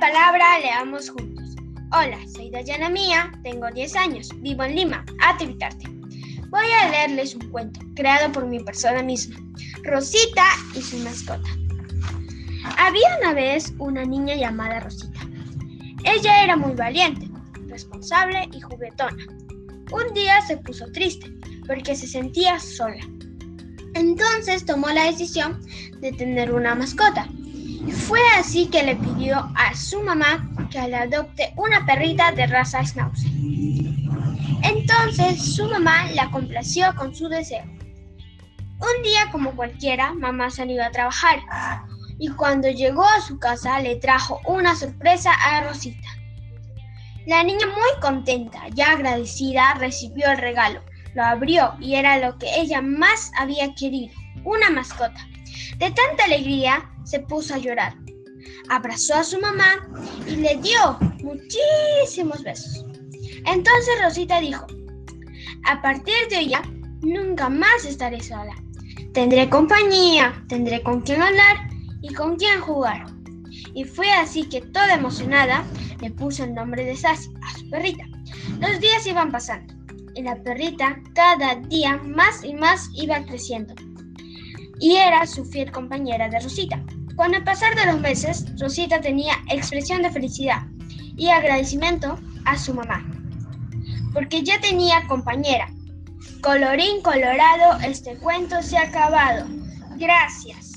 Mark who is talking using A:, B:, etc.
A: palabra leamos juntos. Hola, soy Dayana Mía, tengo 10 años, vivo en Lima, Ativitarte. Voy a leerles un cuento creado por mi persona misma, Rosita y su mascota. Había una vez una niña llamada Rosita. Ella era muy valiente, responsable y juguetona. Un día se puso triste porque se sentía sola. Entonces tomó la decisión de tener una mascota. Fue así que le pidió a su mamá que le adopte una perrita de raza Schnauzer. Entonces su mamá la complació con su deseo. Un día como cualquiera, mamá salió a trabajar y cuando llegó a su casa le trajo una sorpresa a Rosita. La niña muy contenta y agradecida recibió el regalo, lo abrió y era lo que ella más había querido, una mascota. De tanta alegría se puso a llorar. Abrazó a su mamá y le dio muchísimos besos. Entonces Rosita dijo, a partir de hoy nunca más estaré sola. Tendré compañía, tendré con quien hablar y con quién jugar. Y fue así que toda emocionada le puso el nombre de Sassy a su perrita. Los días iban pasando y la perrita cada día más y más iba creciendo. Y era su fiel compañera de Rosita. Con el pasar de los meses, Rosita tenía expresión de felicidad y agradecimiento a su mamá, porque ya tenía compañera. Colorín colorado, este cuento se ha acabado. Gracias.